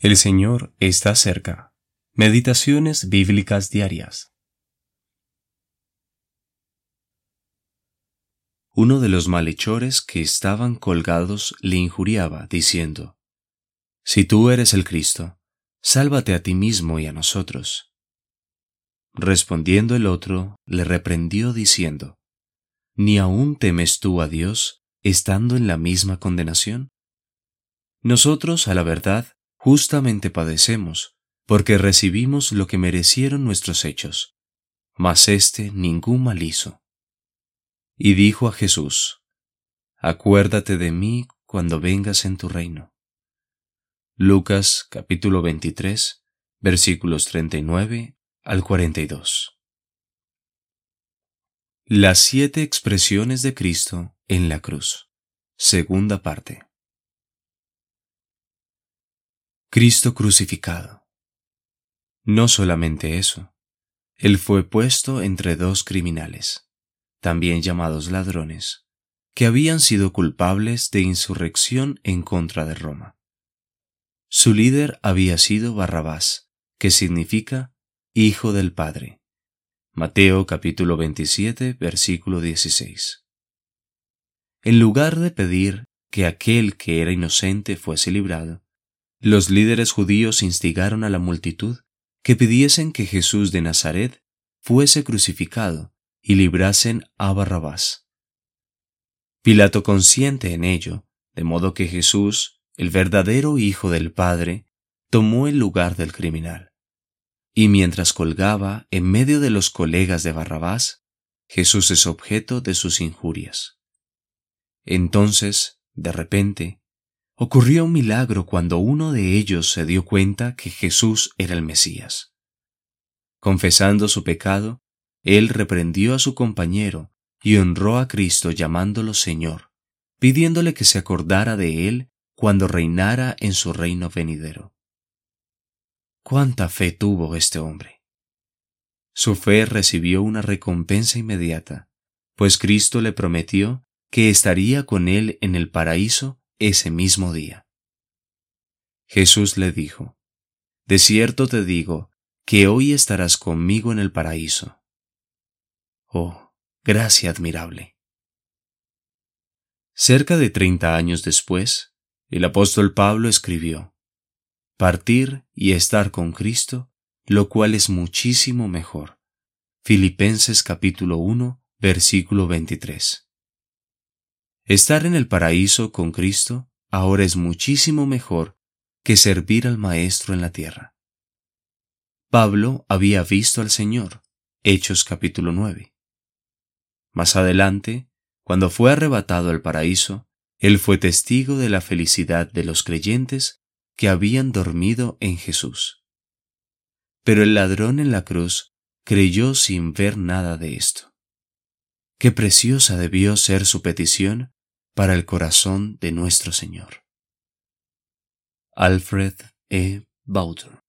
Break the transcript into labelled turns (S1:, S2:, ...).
S1: El Señor está cerca. Meditaciones bíblicas diarias. Uno de los malhechores que estaban colgados le injuriaba, diciendo, Si tú eres el Cristo, sálvate a ti mismo y a nosotros. Respondiendo el otro, le reprendió diciendo, ¿Ni aún temes tú a Dios, estando en la misma condenación? Nosotros, a la verdad, justamente padecemos, porque recibimos lo que merecieron nuestros hechos, mas éste ningún mal hizo. Y dijo a Jesús, Acuérdate de mí cuando vengas en tu reino. Lucas capítulo 23 versículos 39 al 42. Las siete expresiones de Cristo en la cruz. Segunda parte. Cristo crucificado. No solamente eso, Él fue puesto entre dos criminales, también llamados ladrones, que habían sido culpables de insurrección en contra de Roma. Su líder había sido Barrabás, que significa Hijo del Padre. Mateo capítulo 27, versículo 16. En lugar de pedir que aquel que era inocente fuese librado, los líderes judíos instigaron a la multitud que pidiesen que Jesús de Nazaret fuese crucificado y librasen a Barrabás. Pilato consciente en ello, de modo que Jesús, el verdadero Hijo del Padre, tomó el lugar del criminal. Y mientras colgaba en medio de los colegas de Barrabás, Jesús es objeto de sus injurias. Entonces, de repente, Ocurrió un milagro cuando uno de ellos se dio cuenta que Jesús era el Mesías. Confesando su pecado, él reprendió a su compañero y honró a Cristo llamándolo Señor, pidiéndole que se acordara de él cuando reinara en su reino venidero. ¿Cuánta fe tuvo este hombre? Su fe recibió una recompensa inmediata, pues Cristo le prometió que estaría con él en el paraíso ese mismo día. Jesús le dijo, De cierto te digo, que hoy estarás conmigo en el paraíso. Oh, gracia admirable. Cerca de treinta años después, el apóstol Pablo escribió, Partir y estar con Cristo, lo cual es muchísimo mejor. Filipenses capítulo 1, versículo 23. Estar en el paraíso con Cristo ahora es muchísimo mejor que servir al Maestro en la tierra. Pablo había visto al Señor, Hechos capítulo 9. Más adelante, cuando fue arrebatado al paraíso, él fue testigo de la felicidad de los creyentes que habían dormido en Jesús. Pero el ladrón en la cruz creyó sin ver nada de esto. Qué preciosa debió ser su petición para el corazón de nuestro Señor. Alfred E. Bauter